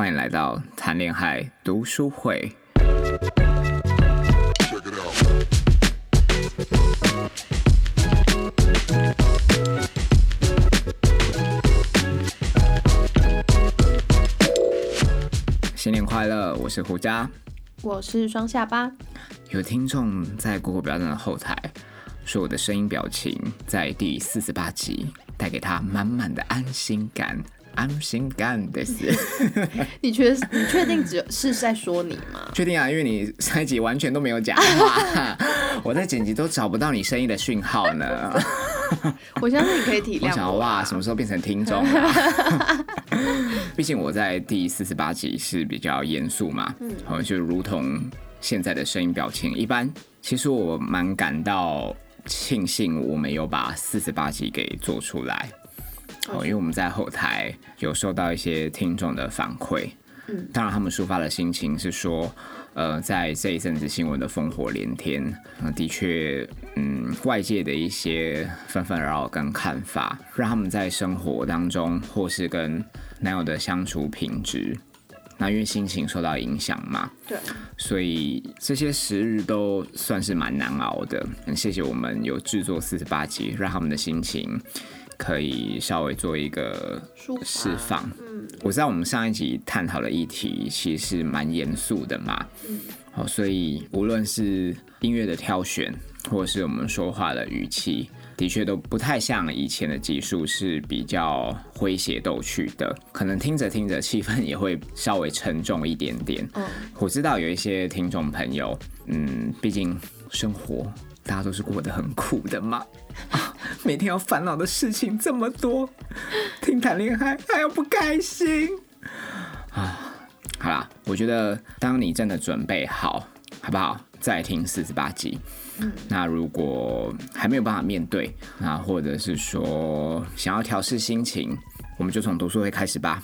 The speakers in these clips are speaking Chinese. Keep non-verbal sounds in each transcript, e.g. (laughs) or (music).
欢迎来到谈恋爱读书会。新年快乐！我是胡佳。我是双下巴。有听众在 Google 表单的后台说，我的声音表情在第四十八集带给他满满的安心感。安心干的是，(laughs) 你确你确定只是在说你吗？确定啊，因为你上一集完全都没有讲话，(laughs) 我在剪辑都找不到你声音的讯号呢。(laughs) 我相信你可以体谅。我想哇，什么时候变成听众了？毕竟我在第四十八集是比较严肃嘛，嗯，就如同现在的声音表情一般。其实我蛮感到庆幸，我没有把四十八集给做出来。哦，因为我们在后台有收到一些听众的反馈，嗯，当然他们抒发的心情是说，呃，在这一阵子新闻的烽火连天，嗯，的确，嗯，外界的一些纷纷扰扰跟看法，让他们在生活当中或是跟男友的相处品质，那因为心情受到影响嘛，对，所以这些时日都算是蛮难熬的。很谢谢我们有制作四十八集，让他们的心情。可以稍微做一个释放。嗯，我知道我们上一集探讨的议题其实蛮严肃的嘛。嗯，好，所以无论是音乐的挑选，或者是我们说话的语气，的确都不太像以前的集数，是比较诙谐逗趣的。可能听着听着，气氛也会稍微沉重一点点。嗯，我知道有一些听众朋友，嗯，毕竟生活。大家都是过得很苦的嘛，(laughs) 每天要烦恼的事情这么多，听谈恋爱还要不开心啊！好啦，我觉得当你真的准备好，好不好？再听四十八集。那如果还没有办法面对，那或者是说想要调试心情，我们就从读书会开始吧。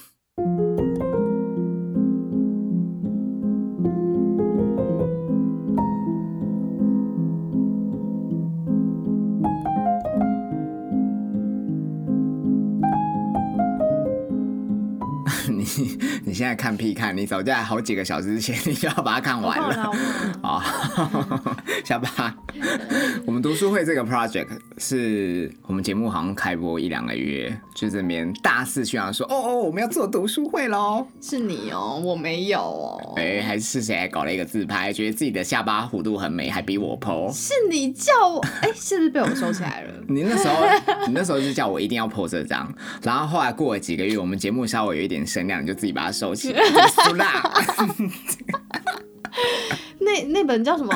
(laughs) 现在看屁看，你早在好几个小时之前，你就要把它看完了。啊，下巴，(laughs) 我们读书会这个 project 是我们节目好像开播一两个月，就这边大肆宣扬说，哦哦，我们要做读书会喽。是你哦，我没有哦。哎，还是谁还搞了一个自拍，觉得自己的下巴弧度很美，还比我 po。是你叫我，哎，是不是被我收起来了？(laughs) 你那时候，你那时候是叫我一定要 po 这张，然后后来过了几个月，我们节目稍微有一点声量，你就自己把它收。(laughs) 不辣。(laughs) 那那本叫什么？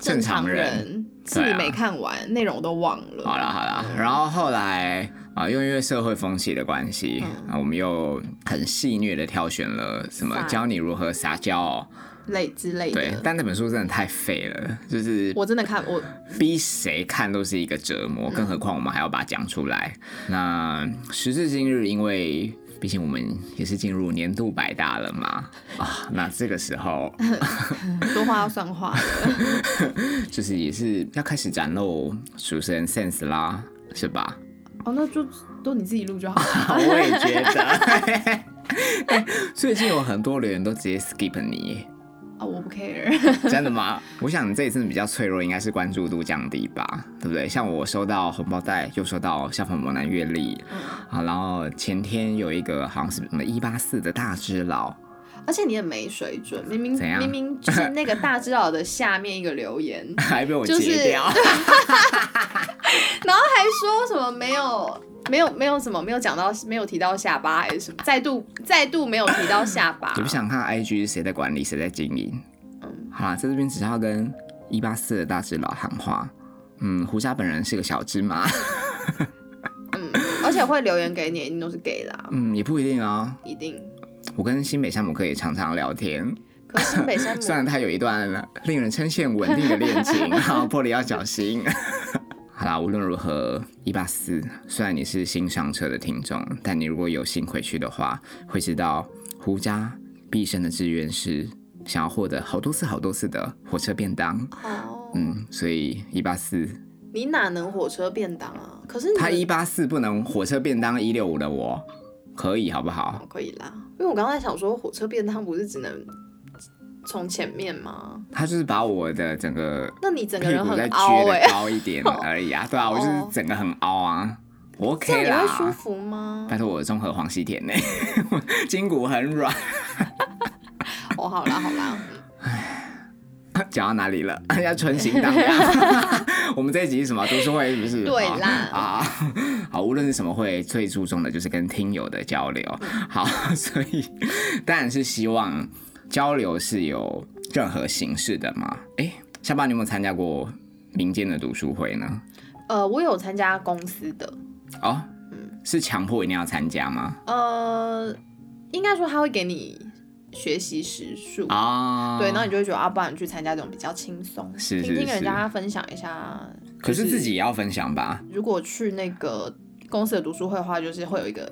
正常人自己没看完，内容都忘了。好了好了，然后后来啊，又因为社会风气的关系啊，我们又很戏谑的挑选了什么教你如何撒娇类之类的。对，但那本书真的太废了，就是我真的看我逼谁看都是一个折磨，更何况我们还要把它讲出来。那时至今日，因为毕竟我们也是进入年度百大了嘛，啊，那这个时候 (laughs) 说话要算话，(laughs) 就是也是要开始展露主持人 sense 啦，是吧？哦，那就都你自己录就好。(laughs) 我也觉得，最近有很多留言都直接 skip 你。我不 care，(laughs) 真的吗？我想你这一次比较脆弱，应该是关注度降低吧，对不对？像我收到红包袋，又收到消防猛男阅历，啊，然后前天有一个好像是什么一八四的大只佬，而且你也没水准，明明明明就是那个大只佬的下面一个留言，(laughs) 还被我截掉，(laughs) (laughs) 然后还说什么没有。没有没有什么没有讲到没有提到下巴还是什么再度再度没有提到下巴。(laughs) 你不想看 IG 是谁在管理谁在经营？嗯，好啦，在这边只要跟一八四的大只佬喊话。嗯，胡莎本人是个小芝麻。(laughs) 嗯，而且会留言给你，一定都是给的。嗯，也不一定啊。一定。我跟新北山姆可以常常聊天。可新北山姆虽然他有一段令人称羡稳定的恋情，玻璃要小心。好啦，无论如何，一八四，虽然你是新上车的听众，但你如果有幸回去的话，会知道胡家毕生的志愿是想要获得好多次、好多次的火车便当。哦，嗯，所以一八四，你哪能火车便当啊？可是他一八四不能火车便当，一六五的我可以，好不好？可以啦。因为我刚才想说，火车便当不是只能从前面吗？他就是把我的整个那你整个人很凹撅哎、的高一点 (laughs) 而已啊，对啊，我就是哦整个很凹啊，OK 样你会舒。服吗？拜托我综合黄西田呢，我 (laughs) 筋骨很软。(laughs) 哦，好啦好啦，讲到哪里了？要春行荡漾。我们这一集是什么读书会是不是？对啦啊，好，无论是什么会，最注重的就是跟听友的交流。好，所以当然是希望交流是有任何形式的吗。哎、下巴你有没有参加过民间的读书会呢？呃，我有参加公司的，哦，嗯是强迫一定要参加吗？呃，应该说他会给你学习时数。啊，对，然后你就会觉得啊，不然你去参加这种比较轻松，是是听听人是家分享一下。可是自己也要分享吧，如果去那个公司的读书会的话，就是会有一个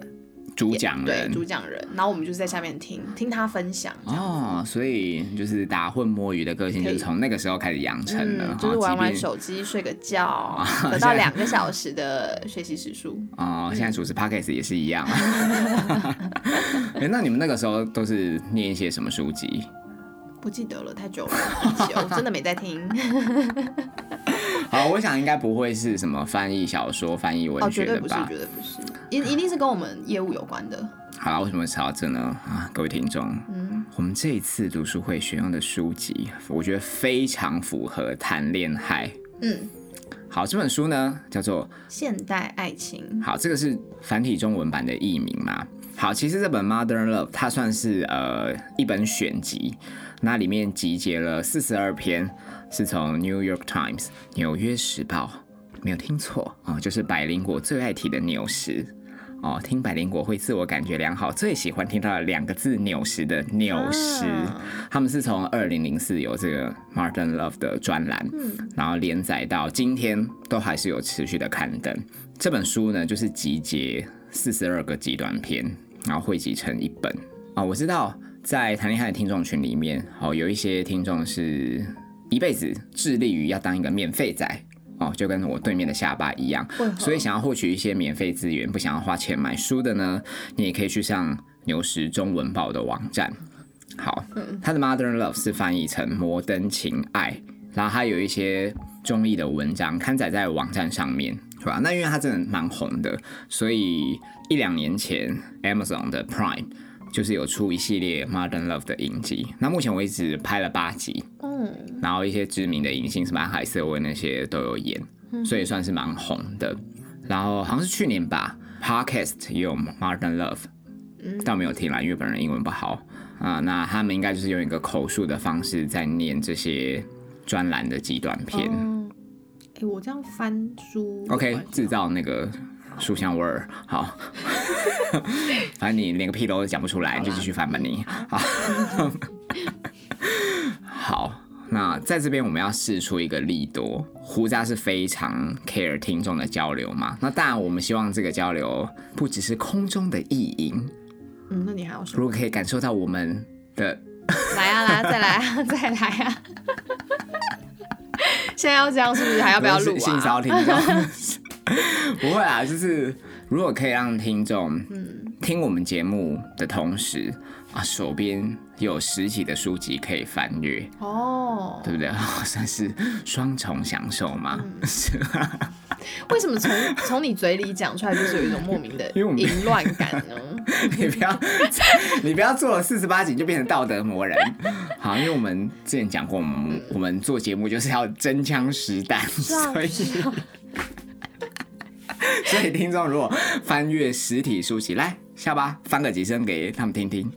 主讲对人。主讲人，然后我们就是在下面听听他分享。哦，所以就是打混摸鱼的个性，就是从那个时候开始养成的，嗯，就是玩玩手机、睡个觉，得到两个小时的学习时数。哦，现在主持 podcast 也是一样。哎、那你们那个时候都是念一些什么书籍？不记得了，太久了，很久，我真的没在听。(laughs) 好，我想应该不会是什么翻译小说、翻译哦，文绝对不是？绝对不是，一一定是跟我们业务有关的。好了，为什么扯到这呢？啊，各位听众，嗯，我们这一次读书会选用的书籍，我觉得非常符合谈恋爱。嗯，好，这本书呢叫做现代爱情，好，这个是繁体中文版的译名嘛？好，其实这本《Modern Love》它算是呃一本选集，那里面集结了四十二篇，是从《New York Times》纽约时报，没有听错哦，就是百灵果最爱提的纽时哦，听百灵果会自我感觉良好，最喜欢听到的两个字“纽时”的纽时，啊。他们是从二零零四有这个《Martin Love》的专栏，然后连载到今天都还是有持续的刊登。这本书呢，就是集结四十二个极短篇，然后汇集成一本。啊、我知道在谈恋爱的听众群里面，哦，有一些听众是一辈子致力于要当一个免费仔。哦，就跟我对面的下巴一样，所以想要获取一些免费资源，不想要花钱买书的呢，你也可以去上牛时中文报的网站。好，他的 Modern Love 是翻译成摩登情爱，然后它有一些中意的文章刊载在网站上面，是吧？那因为他真的蛮红的，所以一两年前 Amazon 的 Prime 就是有出一系列 Modern Love 的影集，那目前为止拍了八集，嗯，然后一些知名的影星，什么海瑟薇那些都有演，所以算是蛮红的。然后好像是去年吧，Podcast 也有 Modern Love，但我没有听啦，因为本人英文不好。啊、那他们应该就是用一个口述的方式在念这些专栏的极短篇。嗯，哎、我这样翻书 OK，制造那个书香味儿。好，(laughs) 反正你连个屁都讲不出来，你就继续翻吧你。好，(laughs) 好，那在这边我们要试出一个力多。胡渣是非常 care 听众的交流嘛？那当然，我们希望这个交流不只是空中的意淫，嗯，那你还要？如果可以感受到我们的 (laughs) 来啊来啊，再来啊再来啊！现在要这样是不是？还要不要录啊？性骚听众？(laughs) 不会啊，就是如果可以让听众听我们节目的同时啊，手边有实体的书籍可以翻阅，哦，对不对？(laughs) 算是双重享受嘛。是 (laughs) 为什么从从你嘴里讲出来就是有一种莫名的淫乱感呢？你不要，你不要做了四十八集就变成道德魔人。好，因为我们之前讲过，我们我们做节目就是要真枪实弹，啊所以 (laughs) 所以听众如果翻阅实体书籍，来下巴翻个几声给他们听听，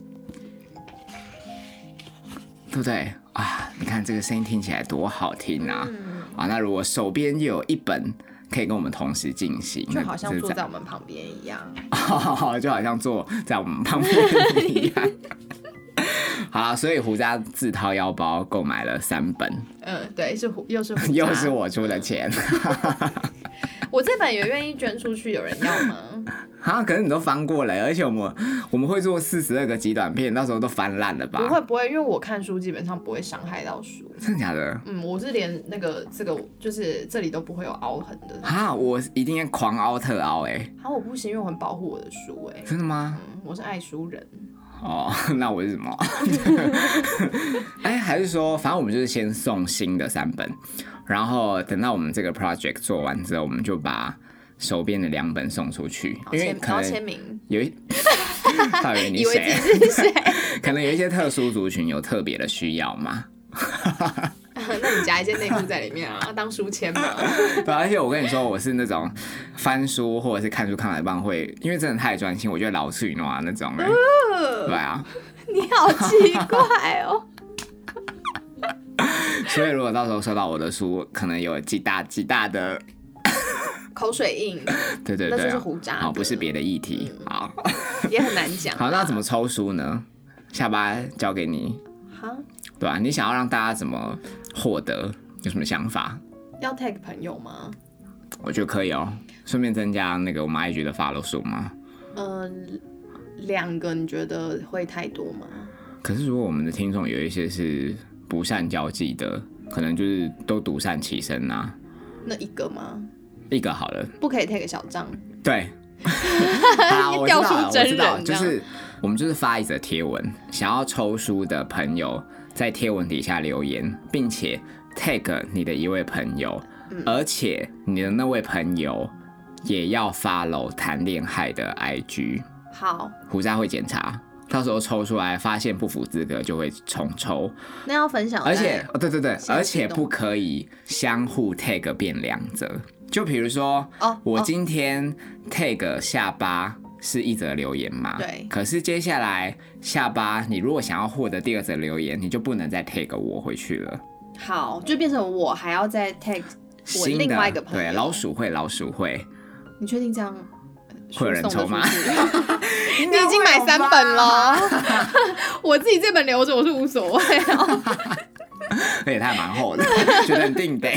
对不对啊？你看这个声音听起来多好听啊！啊，那如果手边又有一本。可以跟我们同时进行，就好像坐在我们旁边一样。(laughs) 就好像坐在我们旁边一样。(laughs) 好啦，所以胡渣自掏腰包购买了三本，嗯，对，是胡又是胡又是我出的钱。我这本也愿意捐出去，有人要吗？(laughs) 啊，可是你都翻过了，而且我们我们会做四十二个极短片，到时候都翻烂了吧？不会不会，因为我看书基本上不会伤害到书。真的假的？嗯，我是连那个这个就是这里都不会有凹痕的。啊，我一定要狂凹特凹哎、好，我不行，因为我很保护我的书哎、真的吗？嗯，我是爱书人。哦，(laughs) 那我是什么？(laughs) 哎，还是说，反正我们就是先送新的三本，然后等到我们这个 project 做完之后，我们就把手边的两本送出去，因为可能有一，到底你 (laughs) 是谁？可能有一些特殊族群有特别的需要嘛。(laughs) 那你夹一些内裤在里面啊，(laughs) 当书签嘛。对，而且我跟你说，我是那种翻书或者是看书看到一半会，因为真的太专心，我觉得老去啊那种人。对啊，你好奇怪哦。(laughs) 所以如果到时候收到我的书，可能有极大极大的 (laughs) 口水印，(laughs) 对对对，那就是胡渣不是别的议题。好，也很难讲。好，那怎么抽书呢？下巴交给你，哈？对吧、你想要让大家怎么获得？有什么想法？要 tag 朋友吗？我觉得可以哦，顺便增加那个我们 IG 的 follow 数吗？嗯，两个你觉得会太多吗？可是如果我们的听众有一些是不善交际的，可能就是都独善其身啊。那一个吗？一个好了，不可以 take 小账，对，(laughs) 好，(laughs) 我知道就是我们就是发一则贴文，想要抽书的朋友在贴文底下留言，并且 tag 你的一位朋友，嗯。而且你的那位朋友也要 follow 谈恋爱的 IG，好，胡渣会检查。到时候抽出来发现不符资格就会重抽，那要分享，而且哦对对对，而且不可以相互 tag 变两则。就比如说，哦哦我今天 tag 下巴是一则留言嘛，对可是接下来下巴，你如果想要获得第二则留言，你就不能再 tag 我回去了。好，就变成我还要再 tag 我另外一个朋友。对老鼠会，老鼠会，你确定这样会有人抽吗？(laughs) 你已经买三本了，(laughs) 我自己这本留着我是无所谓哦。而且它还蛮厚的，(laughs) 觉得很定得。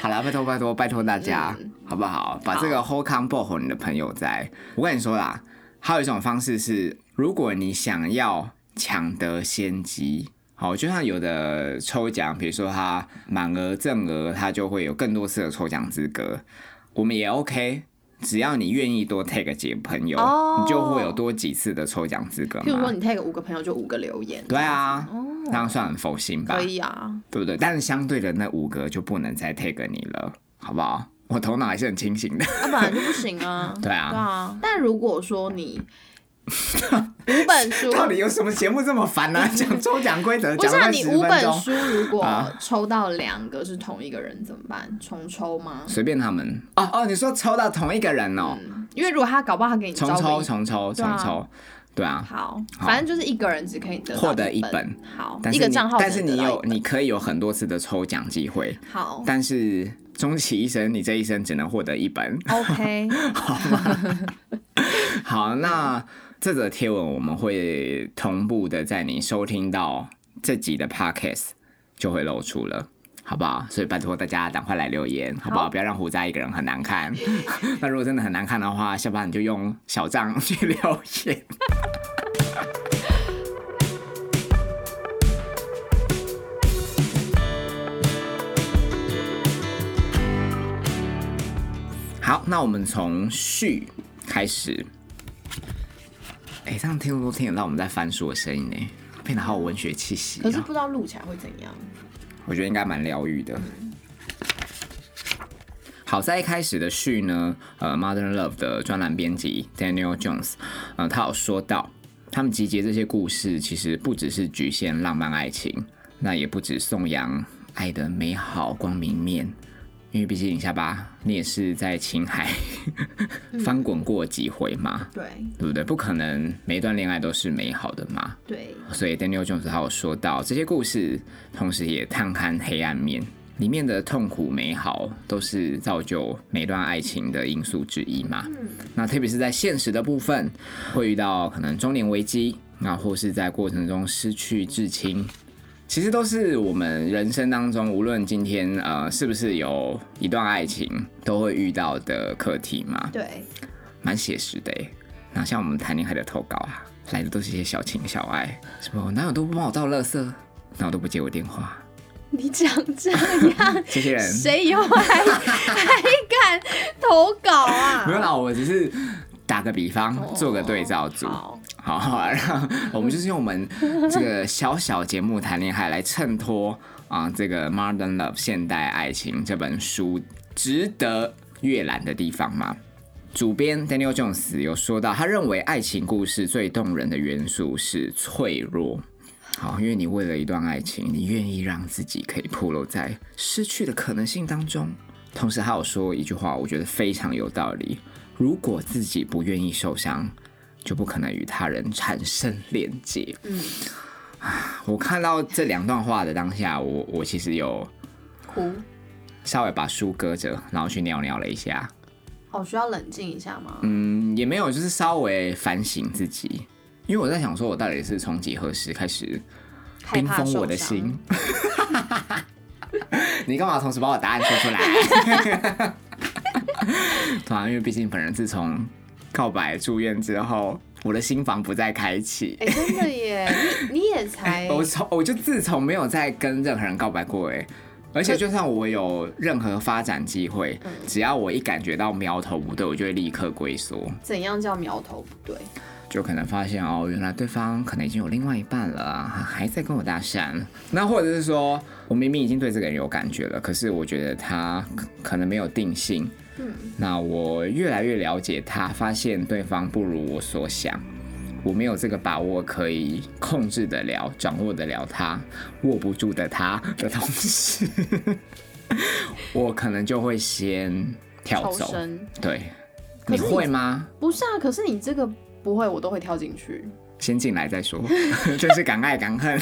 好了，拜托拜托拜托大家，嗯好不好？把这个 whole combo 和你的朋友在。我跟你说啦，还有一种方式是，如果你想要抢得先机，好，就像有的抽奖，比如说他满额赠额，他就会有更多次的抽奖资格。我们也 OK，只要你愿意多 take 几个朋友，哦你就会有多几次的抽奖资格嘛。譬如说你 take 五个朋友就五个留言，对啊，哦这样算很佛心吧可？以啊。对不对？但是相对的那五个就不能再 take 你了，好不好？我头脑还是很清醒的。啊、本来就不行啊。(laughs) 对啊对啊。但如果说你五本书，到底有什么节目这么烦呢、(laughs) 讲抽奖规则不是啊，你五本书如果啊。抽到两个是同一个人怎么办？重抽吗？随便他们。哦哦，你说抽到同一个人哦，因为如果他搞不好他给你重抽重抽重抽，对啊。好，反正就是一个人只可以得获得一一本，好，但是你一个账号但是你有你可以有很多次的抽奖机会，好。但是终其一生，你这一生只能获得一本。，OK，(laughs) (laughs) 好，那这则贴文我们会同步的在你收听到这集的 podcast 就会露出了。好不好？所以拜托大家赶快来留言，好不好？好不要让胡渣一个人很难看。(laughs) 那如果真的很难看的话，下班你就用小账去留言。(laughs) 好，那我们从序开始。哎、这样听都听得到我们在翻书的声音呢，变得好有文学气息、啊。可是不知道录起来会怎样。我觉得应该蛮疗愈的。好在一开始的序呢，呃，Modern Love 的专栏编辑 Daniel Jones，呃，他有说到，他们集结这些故事，其实不只是局限浪漫爱情，那也不止颂扬爱的美好光明面，因为毕竟下巴你也是在青海 (laughs) 翻滚过几回嘛，对对不对？不可能每一段恋爱都是美好的嘛。对，所以 Daniel Jones 他有说到，这些故事同时也探看黑暗面，里面的痛苦美好都是造就每段爱情的因素之一嘛。那特别是在现实的部分，会遇到可能中年危机，那或是在过程中失去至亲。其实都是我们人生当中，无论今天呃是不是有一段爱情，都会遇到的课题嘛。对，蛮写实的诶。那像我们谈恋爱的投稿啊，来的都是一些小情小爱，什么我男友都不帮我倒垃圾，男友都不接我电话，你讲这样，(laughs) 这些人谁以后还还敢投稿啊？(laughs) 没有啦，我只是打个比方，哦做个对照组。好，好，让我们就是用我们这个小小节目谈恋爱来衬托啊，这个《Modern Love》现代爱情这本书值得阅览的地方嘛。主编 Daniel Jones 有说到，他认为爱情故事最动人的元素是脆弱。好，因为你为了一段爱情，你愿意让自己可以暴露在失去的可能性当中。同时，他有说一句话，我觉得非常有道理：如果自己不愿意受伤，就不可能与他人产生连接。嗯，我看到这两段话的当下，我我其实有哭，稍微把书搁着，然后去尿尿了一下。哦，需要冷静一下吗？嗯，也没有，就是稍微反省自己，因为我在想，说我到底是从几何时开始冰封我的心？(laughs) (laughs) 你干嘛同时把我答案说出来？(laughs) 对啊，因为毕竟本人自从告白住院之后，我的心房不再开启。哎，真的耶！你 (laughs) 你也才……我从我就自从没有再跟任何人告白过哎。而且，就算我有任何发展机会，只要我一感觉到苗头不对，我就会立刻龟缩。怎样叫苗头不对？就可能发现哦，原来对方可能已经有另外一半了，还在跟我搭讪。那或者是说，我明明已经对这个人有感觉了，可是我觉得他可能没有定性。嗯，那我越来越了解他，发现对方不如我所想。我没有这个把握可以控制得了、掌握得了他、握不住的他的同时，(laughs) 我可能就会先跳走。对，你会吗？不是啊，可是你这个不会，我都会跳进去。先进来再说，(laughs) 就是敢爱敢恨，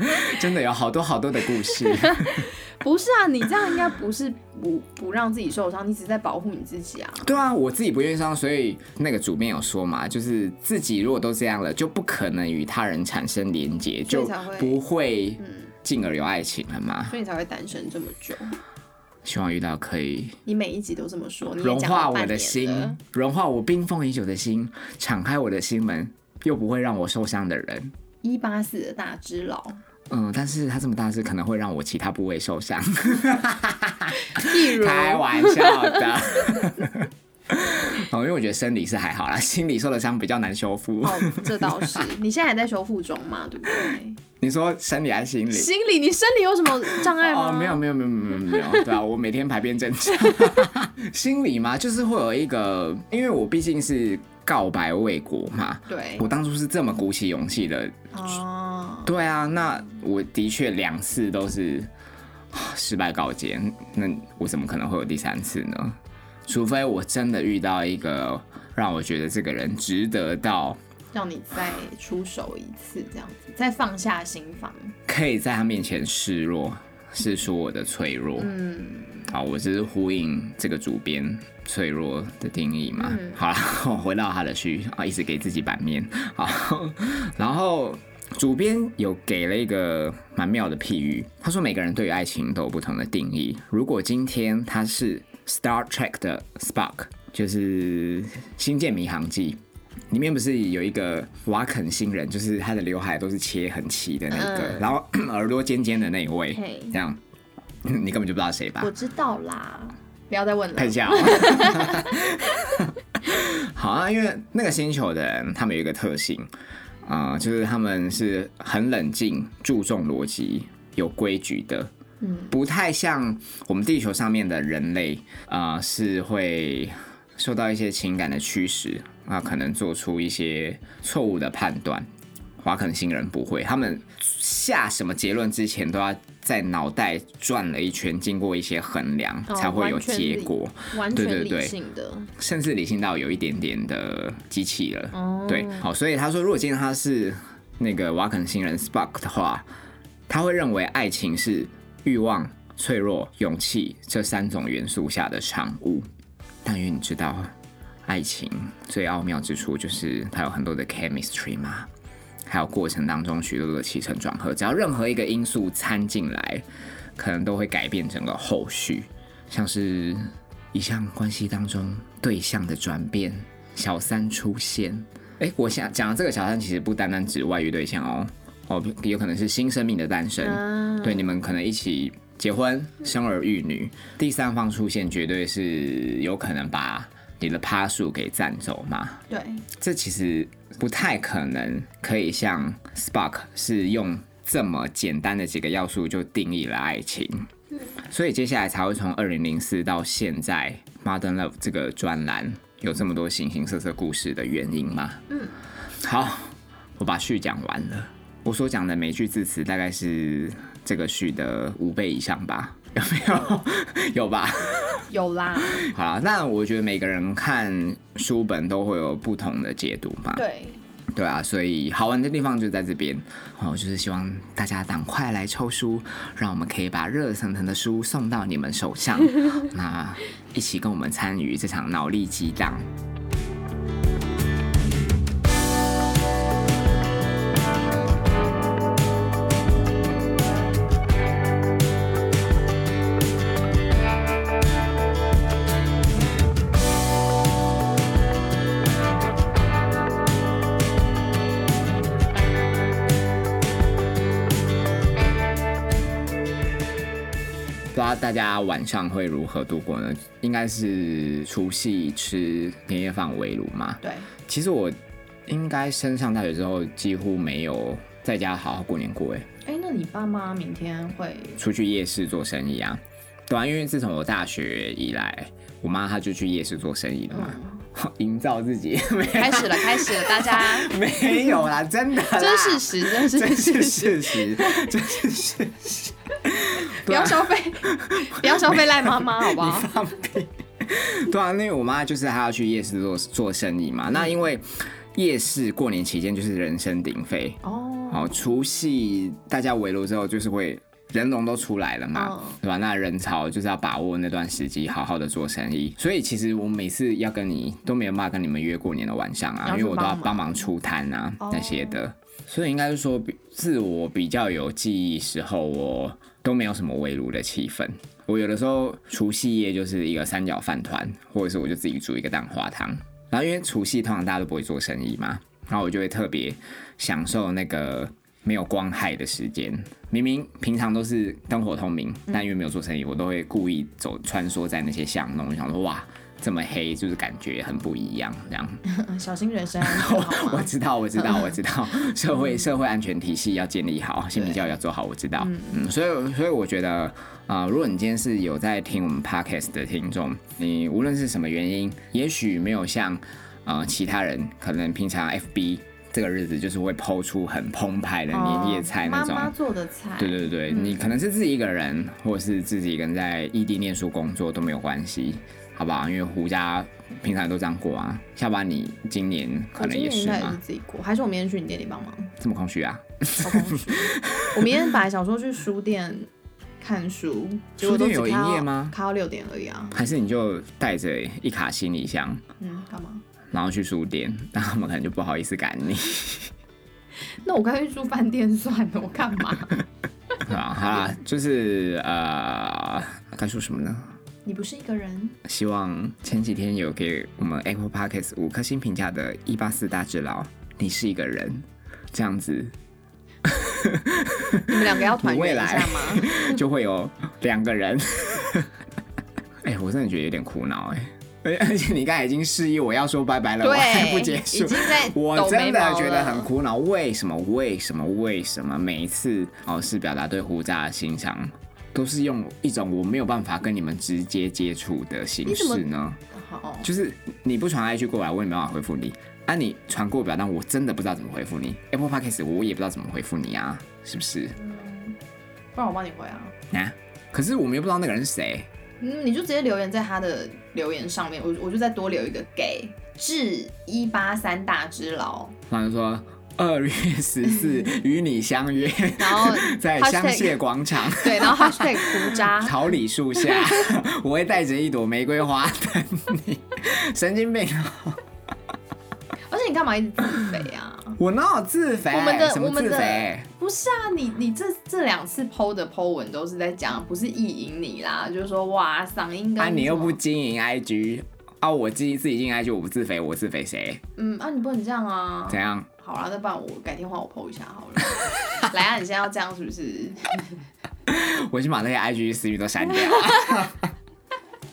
(laughs) 真的有好多好多的故事。(laughs) 不是啊，你这样应该不是不不让自己受伤，你只是在保护你自己啊。对啊，我自己不愿意伤，所以那个主编有说嘛，就是自己如果都这样了，就不可能与他人产生连接，就不会进而有爱情了嘛。所以你才会单身这么久。希望遇到可以，你每一集都这么说，融化我的心，融化我冰封已久的心，敞开我的心门，又不会让我受伤的人。一八四的大只佬。嗯，但是他这么大只，可能会让我其他部位受伤。(laughs) 例如，开玩笑的。(laughs) 哦，因为我觉得生理是还好啦，心理受的伤比较难修复。哦，这倒是。你现在还在修复中嘛？对不对？你说生理还是心理？心理，你生理有什么障碍吗？哦，没有，没有，没有，没有，没有。对啊，我每天排便正常。(laughs) 心理嘛，就是会有一个，因为我毕竟是。告白未果嘛？对，我当初是这么鼓起勇气的。哦，对啊，那我的确两次都是 (sighs) 失败告捷，那我怎么可能会有第三次呢？除非我真的遇到一个让我觉得这个人值得到让你再出手一次，这样子再放下心防，可以在他面前示弱，是说我的脆弱。嗯，好，我只是呼应这个主编。脆弱的定义嘛，嗯好了，(laughs) 我回到他的序啊，一直给自己版面好，(laughs) 然后主编有给了一个蛮妙的譬喻，他说每个人对于爱情都有不同的定义。如果今天他是 Star Trek 的 Spark，就是《星舰迷航记》里面不是有一个瓦肯星人，就是他的刘海都是切很齐的那个，然后耳朵尖尖的那一位，这样你根本就不知道谁吧？我知道啦。不要再问了。看一下。(laughs) 好啊，因为那个星球的人，他们有一个特性啊，就是他们是很冷静、注重逻辑、有规矩的。嗯，不太像我们地球上面的人类啊，是会受到一些情感的驱使啊，可能做出一些错误的判断。华肯星人不会，他们下什么结论之前都要在脑袋转了一圈，经过一些衡量才会有结果。完全理性的，甚至理性到有一点点的机器了。哦，对，好，所以他说，如果今天他是那个瓦肯星人 Spark 的话，他会认为爱情是欲望、脆弱、勇气这三种元素下的产物。但愿你知道，爱情最奥妙之处就是它有很多的 chemistry 嘛。还有过程当中许多的起承转合，只要任何一个因素掺进来，可能都会改变整个后续。像是一项关系当中对象的转变，小三出现。哎，我想讲的这个小三其实不单单指外遇对象哦，哦，有可能是新生命的诞生。对，你们可能一起结婚、生儿育女，第三方出现绝对是有可能把你的趴数给占走嘛。对，这其实不太可能可以像 Spark 是用这么简单的几个要素就定义了爱情。所以接下来才会从二零零四到现在，Modern Love 这个专栏有这么多形形色色故事的原因嘛？嗯，好，我把序讲完了。我所讲的每句字词大概是这个序的五倍以上吧？有没有？(laughs) 有吧？有啦。(laughs) 好啦，那我觉得每个人看书本都会有不同的解读吧。对。对啊，所以好玩的地方就在这边哦，就是希望大家赶快来抽书，让我们可以把热腾腾的书送到你们手上，(laughs) 那一起跟我们参与这场脑力激荡。家晚上会如何度过呢？应该是除夕吃年夜饭围炉嘛。对，其实我应该升上大学之后几乎没有在家好好过年过。哎，哎，那你爸妈明天会出去夜市做生意啊？对啊，因为自从我大学以来，我妈她就去夜市做生意了嘛。(laughs) 营造自己，(laughs) 开始了，开始了，大家 (laughs) 没有啦，真的，这是事实，这是事实，这是事实。(laughs) 不要消费，不要消费赖妈妈，好不好？放屁！对啊，因为我妈就是她要去夜市做做生意嘛。那因为夜市过年期间就是人声鼎沸哦，好除夕大家围炉之后就是会。人龙都出来了嘛，对吧？那人潮就是要把握那段时机，好好的做生意。所以其实我每次要跟你都没有办法跟你们约过年的晚上啊，因为我都要帮忙出摊啊那些的。所以应该是说，自我比较有记忆时候，我都没有什么围炉的气氛。我有的时候除夕夜就是一个三角饭团，或者是我就自己煮一个蛋花汤。然后因为除夕通常大家都不会做生意嘛，然后我就会特别享受那个。没有光害的时间，明明平常都是灯火通明，但因为没有做生意，我都会故意走穿梭在那些巷弄，我想说哇，这么黑，就是感觉很不一样，这样。(laughs) 小心人身安全。我知道，我知道，(laughs) 我知道，社会社会安全体系要建立好，心理教育要做好，我知道。嗯，所以所以我觉得啊，如果你今天是有在听我们 podcast 的听众，你无论是什么原因，也许没有像呃其他人，可能平常 FB。这个日子就是会剖出很澎湃的年夜菜那种，妈妈做的菜。对对对，你可能是自己一个人，或者是自己一个人在异地念书工作都没有关系，好不好？因为胡家平常都这样过啊。下班，你今年可能也是吗？自己过，还是我明天去你店里帮忙？这么空虚啊？空虚。(laughs) 我明天本来想说去书店看书，书店有营业吗？开到六点而已啊。还是你就带着一卡行李箱？嗯，干嘛？然后去书店，(laughs) 那他们可能就不好意思赶你。(laughs) 那我干脆住饭店算了，我干嘛？啊，好啦，就是呃，该说什么呢？你不是一个人。希望前几天有给我们 Apple Podcast 五颗星评价的一八四大智佬，你是一个人，这样子。(laughs) 你们两个要团圆一下吗？(laughs) 就会有两个人。(laughs) 哎，我真的觉得有点苦恼哎。而且你刚才已经示意我要说拜拜了，我还不结束，我真的觉得很苦恼。为什么？为什么？为什么？每一次哦，是表达对胡渣的欣赏，都是用一种我没有办法跟你们直接接触的形式呢？好，就是你不传 IG 过来，我也没办法回复你。啊，你传过表单，我真的不知道怎么回复你。Apple Podcast 我也不知道怎么回复你啊，是不是？嗯，不然我帮你回啊。啊，可是我们又不知道那个人是谁。嗯，你就直接留言在他的留言上面，我我就再多留一个给至一八三大之劳。他就说二月十四 (laughs) 与你相约，然后 (laughs) 在香榭广场，对，然后 hashtag (laughs) 胡渣草李树下，我会带着一朵玫瑰花等你，神经病。而且你干嘛一直自肥啊？我哪有自肥？我们的我们的不是啊，你你这这两次剖的剖文都是在讲，不是意淫你啦，就是说哇嗓音跟啊你又不经营 IG 啊，我自己自己经营 IG，我不自肥，我自肥谁？嗯啊，你不能这样啊。怎样？好了，那不然我改天换我 PO 一下好了。(laughs) 来啊，你现在要这样是不是？(laughs) 我已经把那些 IG 私语都删掉了。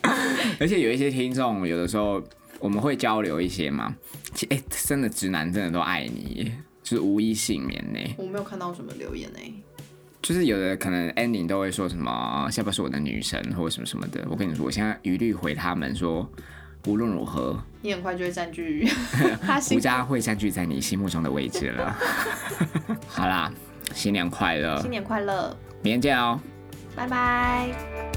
(laughs) 而且有一些听众有的时候。我们会交流一些嘛？其哎、真的直男真的都爱你，就是无一幸免呢。我没有看到什么留言呢、就是有的可能 ending 都会说什么下巴是我的女神或者什么什么的。我跟你说，我现在一律回他们说，无论如何，你很快就会占据 (laughs) 他胡心。家会占据在你心目中的位置了。好啦，新年快乐新，年快乐，明天见哦。拜拜。